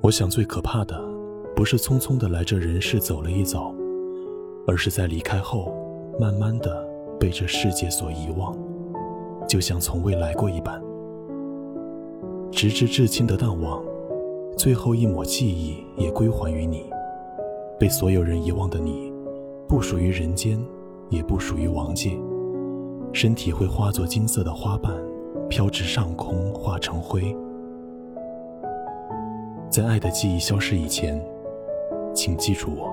我想最可怕的，不是匆匆的来这人世走了一遭，而是在离开后，慢慢的被这世界所遗忘，就像从未来过一般。直至至亲的淡忘，最后一抹记忆也归还于你。被所有人遗忘的你，不属于人间，也不属于王界。身体会化作金色的花瓣，飘至上空，化成灰。在爱的记忆消失以前，请记住我。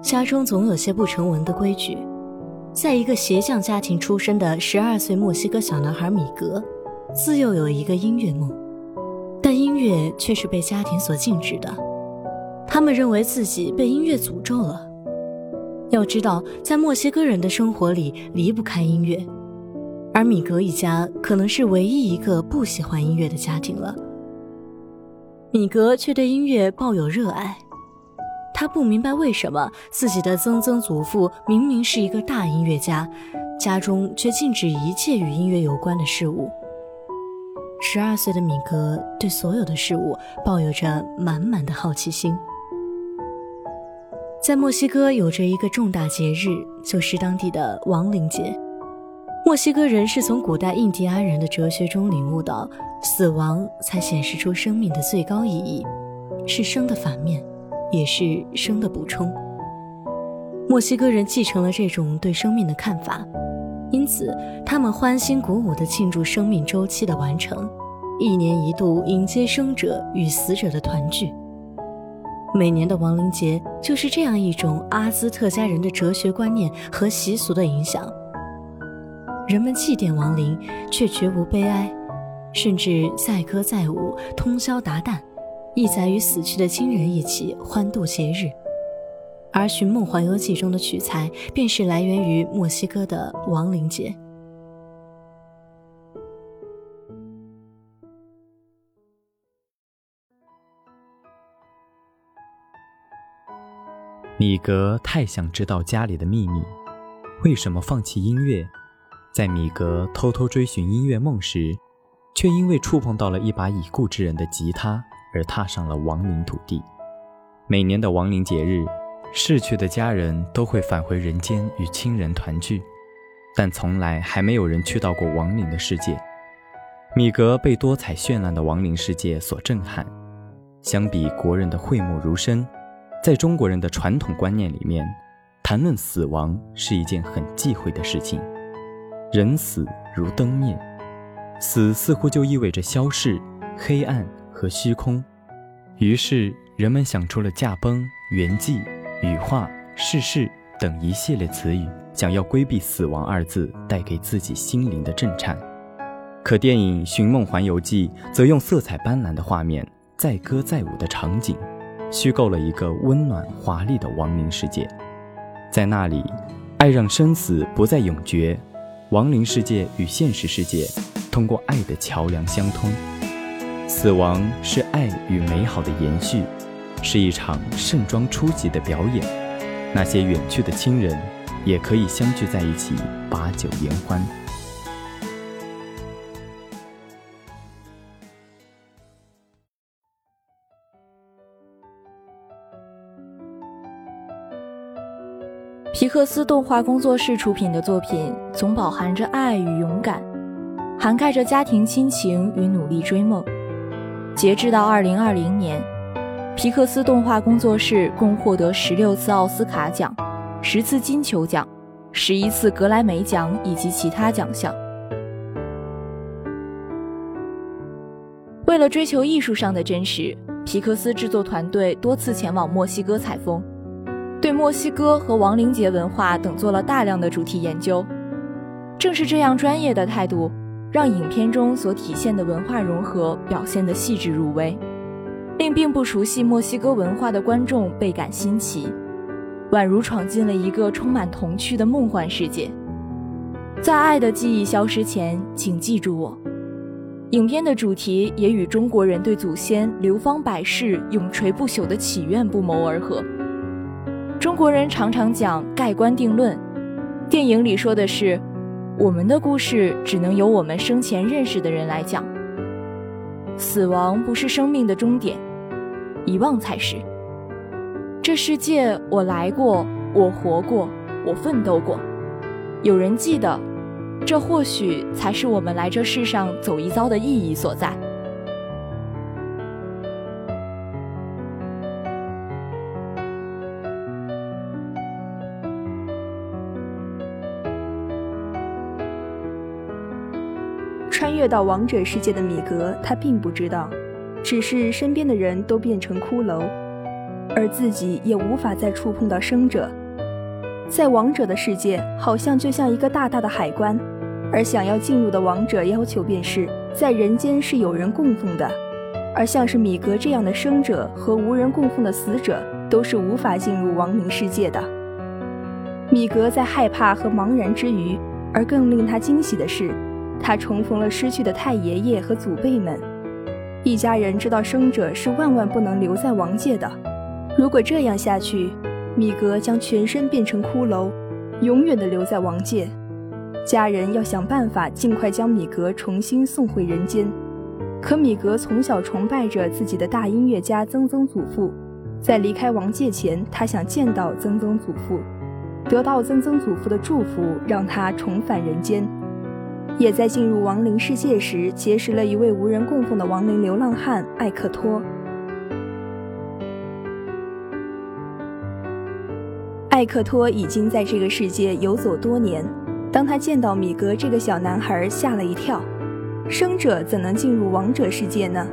家中总有些不成文的规矩。在一个鞋匠家庭出身的十二岁墨西哥小男孩米格，自幼有一个音乐梦，但音乐却是被家庭所禁止的。他们认为自己被音乐诅咒了。要知道，在墨西哥人的生活里离不开音乐，而米格一家可能是唯一一个不喜欢音乐的家庭了。米格却对音乐抱有热爱。他不明白为什么自己的曾曾祖父明明是一个大音乐家，家中却禁止一切与音乐有关的事物。十二岁的米格对所有的事物抱有着满满的好奇心。在墨西哥有着一个重大节日，就是当地的亡灵节。墨西哥人是从古代印第安人的哲学中领悟到，死亡才显示出生命的最高意义，是生的反面。也是生的补充。墨西哥人继承了这种对生命的看法，因此他们欢欣鼓舞地庆祝生命周期的完成，一年一度迎接生者与死者的团聚。每年的亡灵节就是这样一种阿兹特加人的哲学观念和习俗的影响。人们祭奠亡灵，却绝无悲哀，甚至载歌载舞，通宵达旦。意在与死去的亲人一起欢度节日，而《寻梦环游记》中的取材便是来源于墨西哥的亡灵节。米格太想知道家里的秘密，为什么放弃音乐？在米格偷偷追寻音乐梦时，却因为触碰到了一把已故之人的吉他。而踏上了亡灵土地。每年的亡灵节日，逝去的家人都会返回人间与亲人团聚，但从来还没有人去到过亡灵的世界。米格被多彩绚烂的亡灵世界所震撼。相比国人的讳莫如深，在中国人的传统观念里面，谈论死亡是一件很忌讳的事情。人死如灯灭，死似乎就意味着消逝、黑暗。和虚空，于是人们想出了驾崩、圆寂、羽化、逝世等一系列词语，想要规避“死亡”二字带给自己心灵的震颤。可电影《寻梦环游记》则用色彩斑斓的画面、载歌载舞的场景，虚构了一个温暖华丽的亡灵世界。在那里，爱让生死不再永绝，亡灵世界与现实世界通过爱的桥梁相通。死亡是爱与美好的延续，是一场盛装出席的表演。那些远去的亲人，也可以相聚在一起，把酒言欢。皮克斯动画工作室出品的作品，总饱含着爱与勇敢，涵盖着家庭亲情与努力追梦。截至到二零二零年，皮克斯动画工作室共获得十六次奥斯卡奖、十次金球奖、十一次格莱美奖以及其他奖项。为了追求艺术上的真实，皮克斯制作团队多次前往墨西哥采风，对墨西哥和亡灵节文化等做了大量的主题研究。正是这样专业的态度。让影片中所体现的文化融合表现得细致入微，令并不熟悉墨西哥文化的观众倍感新奇，宛如闯进了一个充满童趣的梦幻世界。在爱的记忆消失前，请记住我。影片的主题也与中国人对祖先流芳百世、永垂不朽的祈愿不谋而合。中国人常常讲盖棺定论，电影里说的是。我们的故事只能由我们生前认识的人来讲。死亡不是生命的终点，遗忘才是。这世界，我来过，我活过，我奋斗过，有人记得，这或许才是我们来这世上走一遭的意义所在。穿越到王者世界的米格，他并不知道，只是身边的人都变成骷髅，而自己也无法再触碰到生者。在王者的世界，好像就像一个大大的海关，而想要进入的王者要求便是在人间是有人供奉的，而像是米格这样的生者和无人供奉的死者，都是无法进入亡灵世界的。米格在害怕和茫然之余，而更令他惊喜的是。他重逢了失去的太爷爷和祖辈们，一家人知道生者是万万不能留在王界的。如果这样下去，米格将全身变成骷髅，永远的留在王界。家人要想办法尽快将米格重新送回人间。可米格从小崇拜着自己的大音乐家曾曾祖父，在离开王界前，他想见到曾曾祖父，得到曾曾祖父的祝福，让他重返人间。也在进入亡灵世界时，结识了一位无人供奉的亡灵流浪汉艾克托。艾克托已经在这个世界游走多年。当他见到米格这个小男孩，吓了一跳。生者怎能进入王者世界呢？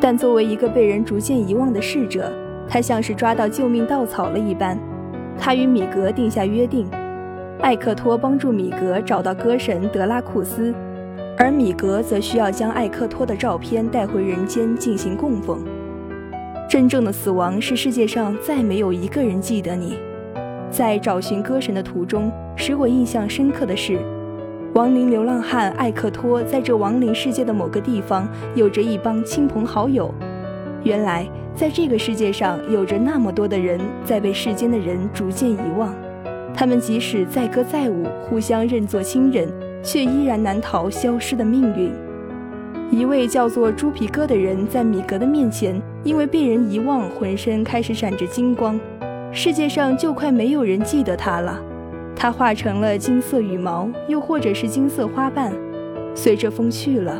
但作为一个被人逐渐遗忘的逝者，他像是抓到救命稻草了一般。他与米格定下约定。艾克托帮助米格找到歌神德拉库斯，而米格则需要将艾克托的照片带回人间进行供奉。真正的死亡是世界上再没有一个人记得你。在找寻歌神的途中，使我印象深刻的是，亡灵流浪汉艾克托在这亡灵世界的某个地方有着一帮亲朋好友。原来，在这个世界上有着那么多的人在被世间的人逐渐遗忘。他们即使载歌载舞，互相认作亲人，却依然难逃消失的命运。一位叫做猪皮哥的人，在米格的面前，因为被人遗忘，浑身开始闪着金光，世界上就快没有人记得他了。他化成了金色羽毛，又或者是金色花瓣，随着风去了。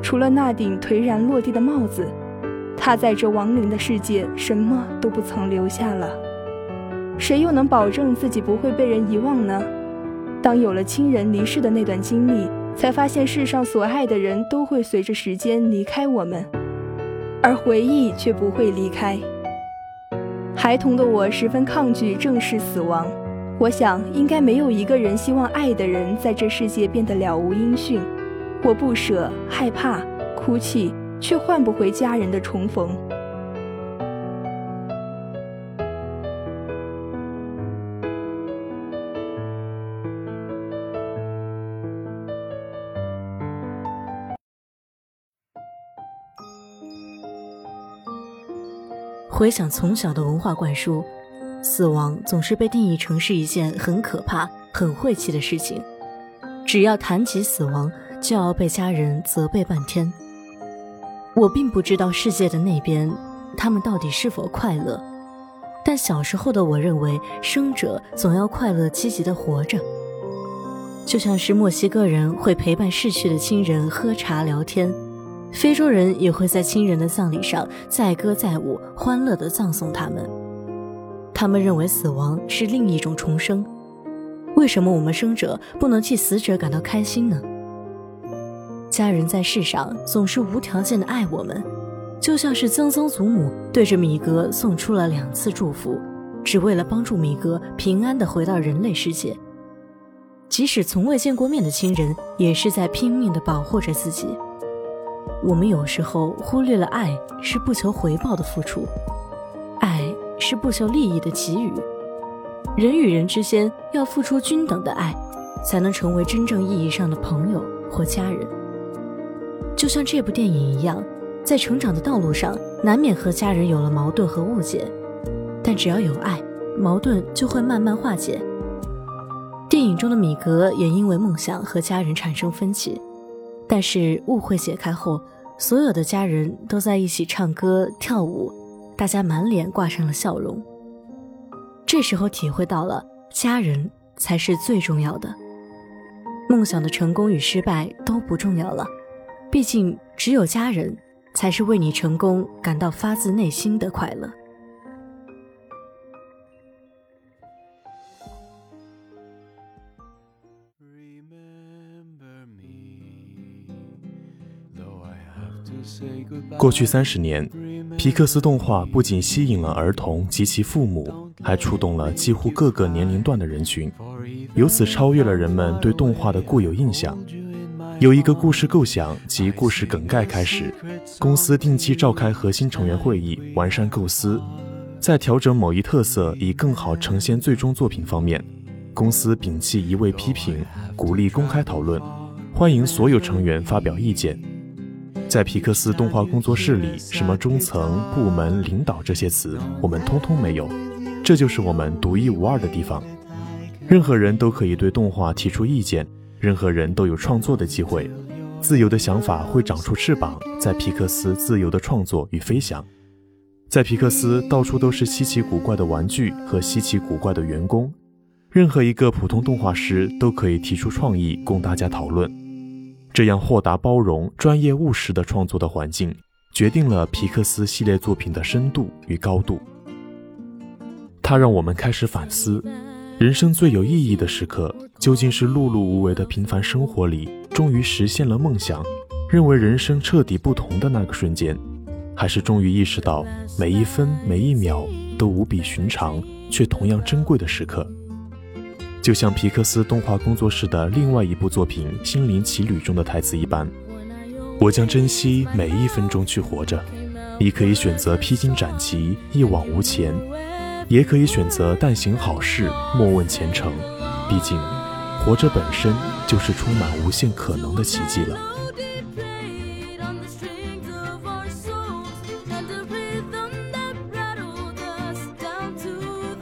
除了那顶颓然落地的帽子，他在这亡灵的世界，什么都不曾留下了。谁又能保证自己不会被人遗忘呢？当有了亲人离世的那段经历，才发现世上所爱的人都会随着时间离开我们，而回忆却不会离开。孩童的我十分抗拒正视死亡，我想应该没有一个人希望爱的人在这世界变得了无音讯。我不舍、害怕、哭泣，却换不回家人的重逢。回想从小的文化灌输，死亡总是被定义成是一件很可怕、很晦气的事情。只要谈起死亡，就要被家人责备半天。我并不知道世界的那边，他们到底是否快乐。但小时候的我认为，生者总要快乐、积极的活着。就像是墨西哥人会陪伴逝去的亲人喝茶聊天。非洲人也会在亲人的葬礼上载歌载舞，欢乐地葬送他们。他们认为死亡是另一种重生。为什么我们生者不能替死者感到开心呢？家人在世上总是无条件的爱我们，就像是曾曾祖母对着米格送出了两次祝福，只为了帮助米格平安地回到人类世界。即使从未见过面的亲人，也是在拼命地保护着自己。我们有时候忽略了，爱是不求回报的付出，爱是不求利益的给予。人与人之间要付出均等的爱，才能成为真正意义上的朋友或家人。就像这部电影一样，在成长的道路上，难免和家人有了矛盾和误解，但只要有爱，矛盾就会慢慢化解。电影中的米格也因为梦想和家人产生分歧，但是误会解开后，所有的家人都在一起唱歌跳舞，大家满脸挂上了笑容。这时候体会到了，家人才是最重要的。梦想的成功与失败都不重要了，毕竟只有家人才是为你成功感到发自内心的快乐。过去三十年，皮克斯动画不仅吸引了儿童及其父母，还触动了几乎各个年龄段的人群，由此超越了人们对动画的固有印象。由一个故事构想及故事梗概开始，公司定期召开核心成员会议，完善构思，在调整某一特色以更好呈现最终作品方面，公司摒弃一味批评，鼓励公开讨论，欢迎所有成员发表意见。在皮克斯动画工作室里，什么中层、部门、领导这些词，我们通通没有。这就是我们独一无二的地方。任何人都可以对动画提出意见，任何人都有创作的机会。自由的想法会长出翅膀，在皮克斯自由的创作与飞翔。在皮克斯，到处都是稀奇古怪的玩具和稀奇古怪的员工。任何一个普通动画师都可以提出创意供大家讨论。这样豁达包容、专业务实的创作的环境，决定了皮克斯系列作品的深度与高度。它让我们开始反思：人生最有意义的时刻，究竟是碌碌无为的平凡生活里，终于实现了梦想，认为人生彻底不同的那个瞬间，还是终于意识到每一分每一秒都无比寻常却同样珍贵的时刻？就像皮克斯动画工作室的另外一部作品《心灵奇旅》中的台词一般，我将珍惜每一分钟去活着。你可以选择披荆斩棘，一往无前，也可以选择但行好事，莫问前程。毕竟，活着本身就是充满无限可能的奇迹了。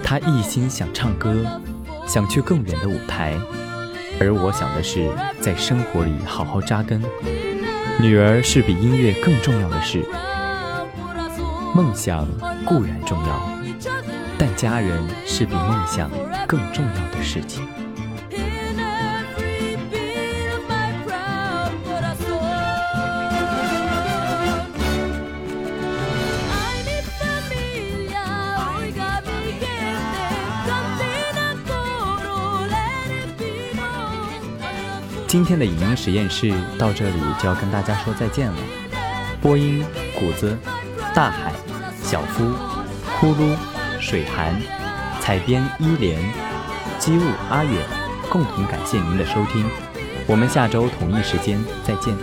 他一心想唱歌。想去更远的舞台，而我想的是在生活里好好扎根。女儿是比音乐更重要的事，梦想固然重要，但家人是比梦想更重要的事情。今天的影音实验室到这里就要跟大家说再见了。播音：谷子、大海、小夫、呼噜、水寒、采编：伊莲、机务阿远，共同感谢您的收听。我们下周同一时间再见。